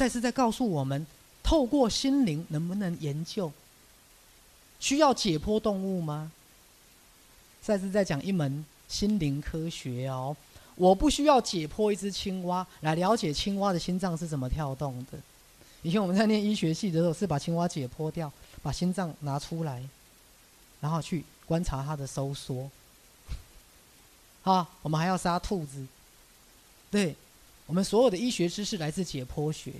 再次在告诉我们，透过心灵能不能研究？需要解剖动物吗？再次在讲一门心灵科学哦。我不需要解剖一只青蛙来了解青蛙的心脏是怎么跳动的。以前我们在念医学系的时候，是把青蛙解剖掉，把心脏拿出来，然后去观察它的收缩。啊，我们还要杀兔子。对，我们所有的医学知识来自解剖学。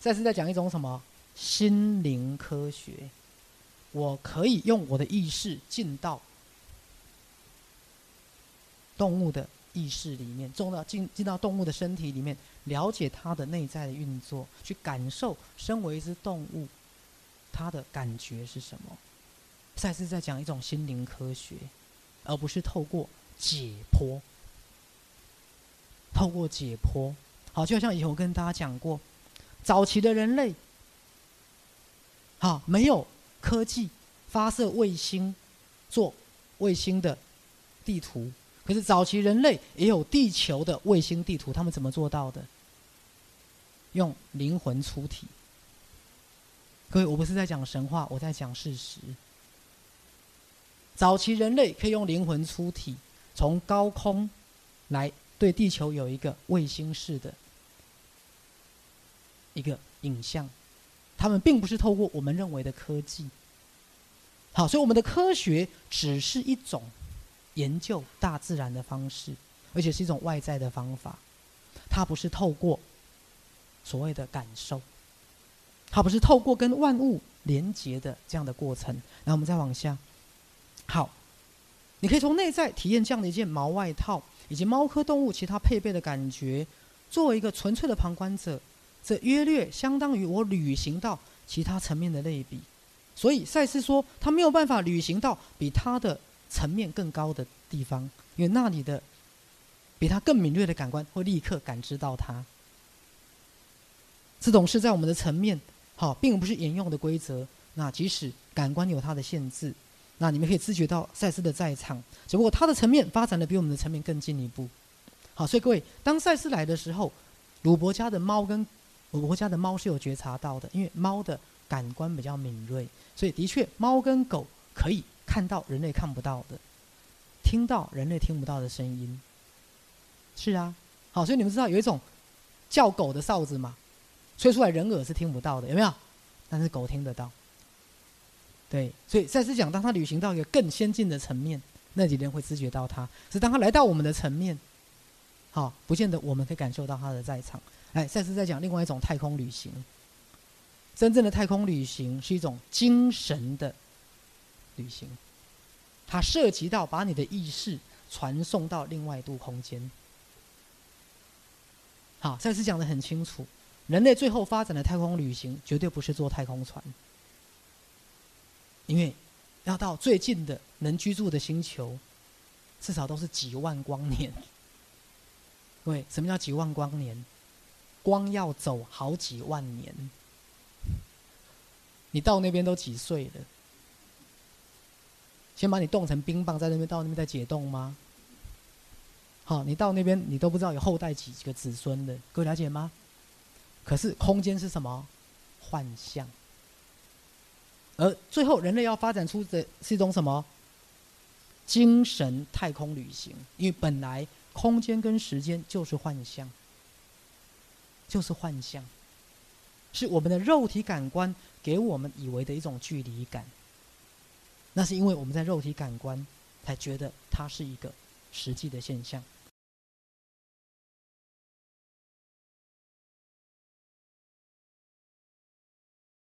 再次在讲一种什么心灵科学？我可以用我的意识进到动物的意识里面，进到进进到动物的身体里面，了解它的内在的运作，去感受身为一只动物，它的感觉是什么？再次在讲一种心灵科学，而不是透过解剖。透过解剖，好，就像以前跟大家讲过，早期的人类，好没有。科技发射卫星，做卫星的地图。可是早期人类也有地球的卫星地图，他们怎么做到的？用灵魂出体。各位，我不是在讲神话，我在讲事实。早期人类可以用灵魂出体，从高空来对地球有一个卫星式的一个影像。他们并不是透过我们认为的科技，好，所以我们的科学只是一种研究大自然的方式，而且是一种外在的方法，它不是透过所谓的感受，它不是透过跟万物连接的这样的过程。然后我们再往下，好，你可以从内在体验这样的一件毛外套，以及猫科动物其他配备的感觉，作为一个纯粹的旁观者。这约略相当于我旅行到其他层面的类比，所以赛斯说他没有办法旅行到比他的层面更高的地方，因为那里的比他更敏锐的感官会立刻感知到他。这种是在我们的层面，好，并不是沿用的规则。那即使感官有它的限制，那你们可以知觉到赛斯的在场，只不过他的层面发展的比我们的层面更进一步。好，所以各位，当赛斯来的时候，鲁伯家的猫跟我国家的猫是有觉察到的，因为猫的感官比较敏锐，所以的确，猫跟狗可以看到人类看不到的，听到人类听不到的声音。是啊，好，所以你们知道有一种叫狗的哨子吗？吹出来人耳是听不到的，有没有？但是狗听得到。对，所以再次讲，当他旅行到一个更先进的层面，那几人会知觉到他。是当他来到我们的层面，好，不见得我们可以感受到他的在场。哎，赛斯在讲另外一种太空旅行。真正的太空旅行是一种精神的旅行，它涉及到把你的意识传送到另外一度空间。好，赛斯讲的很清楚，人类最后发展的太空旅行绝对不是坐太空船，因为要到最近的能居住的星球，至少都是几万光年。各位，什么叫几万光年？光要走好几万年，你到那边都几岁了？先把你冻成冰棒，在那边到那边再解冻吗？好，你到那边你都不知道有后代几个子孙的，各位了解吗？可是空间是什么？幻象。而最后人类要发展出的是一种什么？精神太空旅行，因为本来空间跟时间就是幻象。就是幻象，是我们的肉体感官给我们以为的一种距离感。那是因为我们在肉体感官才觉得它是一个实际的现象。